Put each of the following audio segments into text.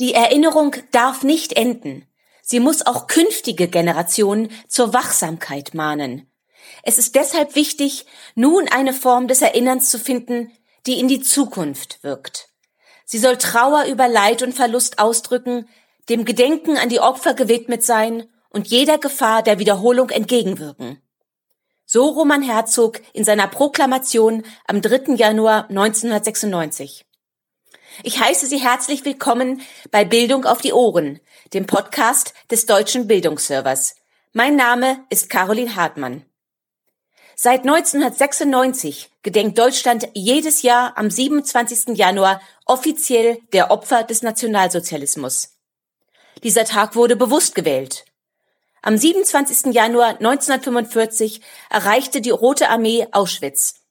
Die Erinnerung darf nicht enden. Sie muss auch künftige Generationen zur Wachsamkeit mahnen. Es ist deshalb wichtig, nun eine Form des Erinnerns zu finden, die in die Zukunft wirkt. Sie soll Trauer über Leid und Verlust ausdrücken, dem Gedenken an die Opfer gewidmet sein und jeder Gefahr der Wiederholung entgegenwirken. So Roman Herzog in seiner Proklamation am 3. Januar 1996. Ich heiße Sie herzlich willkommen bei Bildung auf die Ohren, dem Podcast des Deutschen Bildungsservers. Mein Name ist Caroline Hartmann. Seit 1996 gedenkt Deutschland jedes Jahr am 27. Januar offiziell der Opfer des Nationalsozialismus. Dieser Tag wurde bewusst gewählt. Am 27. Januar 1945 erreichte die Rote Armee Auschwitz.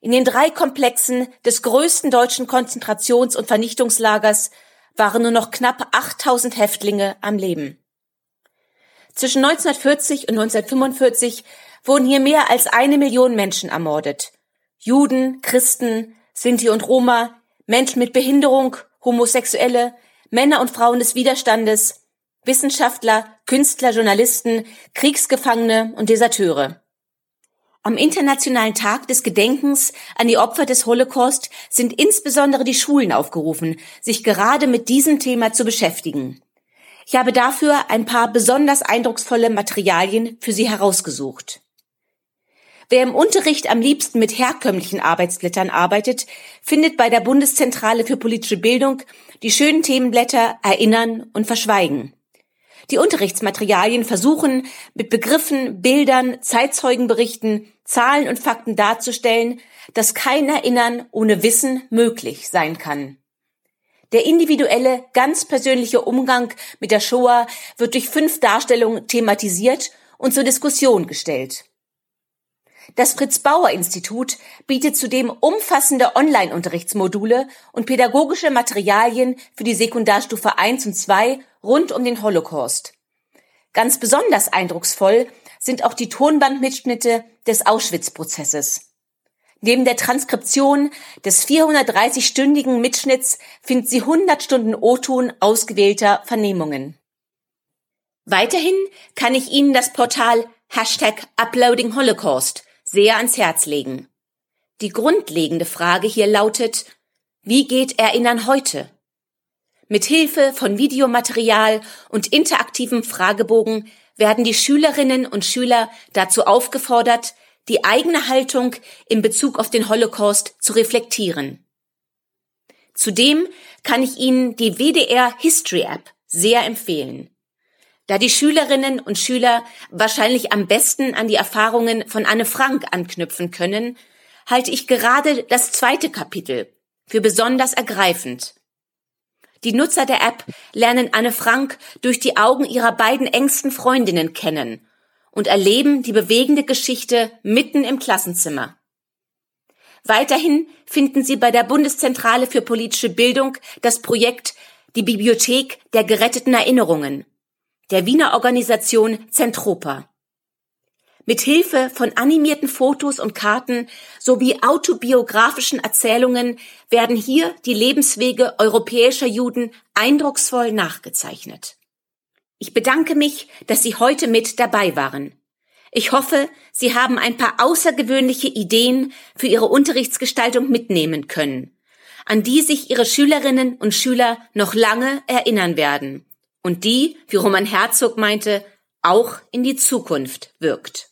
In den drei Komplexen des größten deutschen Konzentrations- und Vernichtungslagers waren nur noch knapp 8000 Häftlinge am Leben. Zwischen 1940 und 1945 wurden hier mehr als eine Million Menschen ermordet. Juden, Christen, Sinti und Roma, Menschen mit Behinderung, Homosexuelle, Männer und Frauen des Widerstandes, Wissenschaftler, Künstler, Journalisten, Kriegsgefangene und Deserteure. Am Internationalen Tag des Gedenkens an die Opfer des Holocaust sind insbesondere die Schulen aufgerufen, sich gerade mit diesem Thema zu beschäftigen. Ich habe dafür ein paar besonders eindrucksvolle Materialien für Sie herausgesucht. Wer im Unterricht am liebsten mit herkömmlichen Arbeitsblättern arbeitet, findet bei der Bundeszentrale für politische Bildung die schönen Themenblätter Erinnern und Verschweigen. Die Unterrichtsmaterialien versuchen, mit Begriffen, Bildern, Zeitzeugenberichten, Zahlen und Fakten darzustellen, dass kein Erinnern ohne Wissen möglich sein kann. Der individuelle, ganz persönliche Umgang mit der Shoah wird durch fünf Darstellungen thematisiert und zur Diskussion gestellt. Das Fritz Bauer Institut bietet zudem umfassende Online-Unterrichtsmodule und pädagogische Materialien für die Sekundarstufe 1 und 2 rund um den Holocaust. Ganz besonders eindrucksvoll sind auch die Tonbandmitschnitte des Auschwitz-Prozesses. Neben der Transkription des 430-stündigen Mitschnitts finden Sie 100 Stunden O-Ton ausgewählter Vernehmungen. Weiterhin kann ich Ihnen das Portal Hashtag Uploading Holocaust sehr ans Herz legen. Die grundlegende Frage hier lautet, wie geht Erinnern heute? Mit Hilfe von Videomaterial und interaktivem Fragebogen werden die Schülerinnen und Schüler dazu aufgefordert, die eigene Haltung in Bezug auf den Holocaust zu reflektieren. Zudem kann ich Ihnen die WDR History App sehr empfehlen. Da die Schülerinnen und Schüler wahrscheinlich am besten an die Erfahrungen von Anne Frank anknüpfen können, halte ich gerade das zweite Kapitel für besonders ergreifend. Die Nutzer der App lernen Anne Frank durch die Augen ihrer beiden engsten Freundinnen kennen und erleben die bewegende Geschichte mitten im Klassenzimmer. Weiterhin finden Sie bei der Bundeszentrale für politische Bildung das Projekt Die Bibliothek der geretteten Erinnerungen der Wiener Organisation Zentropa. Mit Hilfe von animierten Fotos und Karten sowie autobiografischen Erzählungen werden hier die Lebenswege europäischer Juden eindrucksvoll nachgezeichnet. Ich bedanke mich, dass Sie heute mit dabei waren. Ich hoffe, Sie haben ein paar außergewöhnliche Ideen für Ihre Unterrichtsgestaltung mitnehmen können, an die sich Ihre Schülerinnen und Schüler noch lange erinnern werden und die, wie Roman Herzog meinte, auch in die Zukunft wirkt.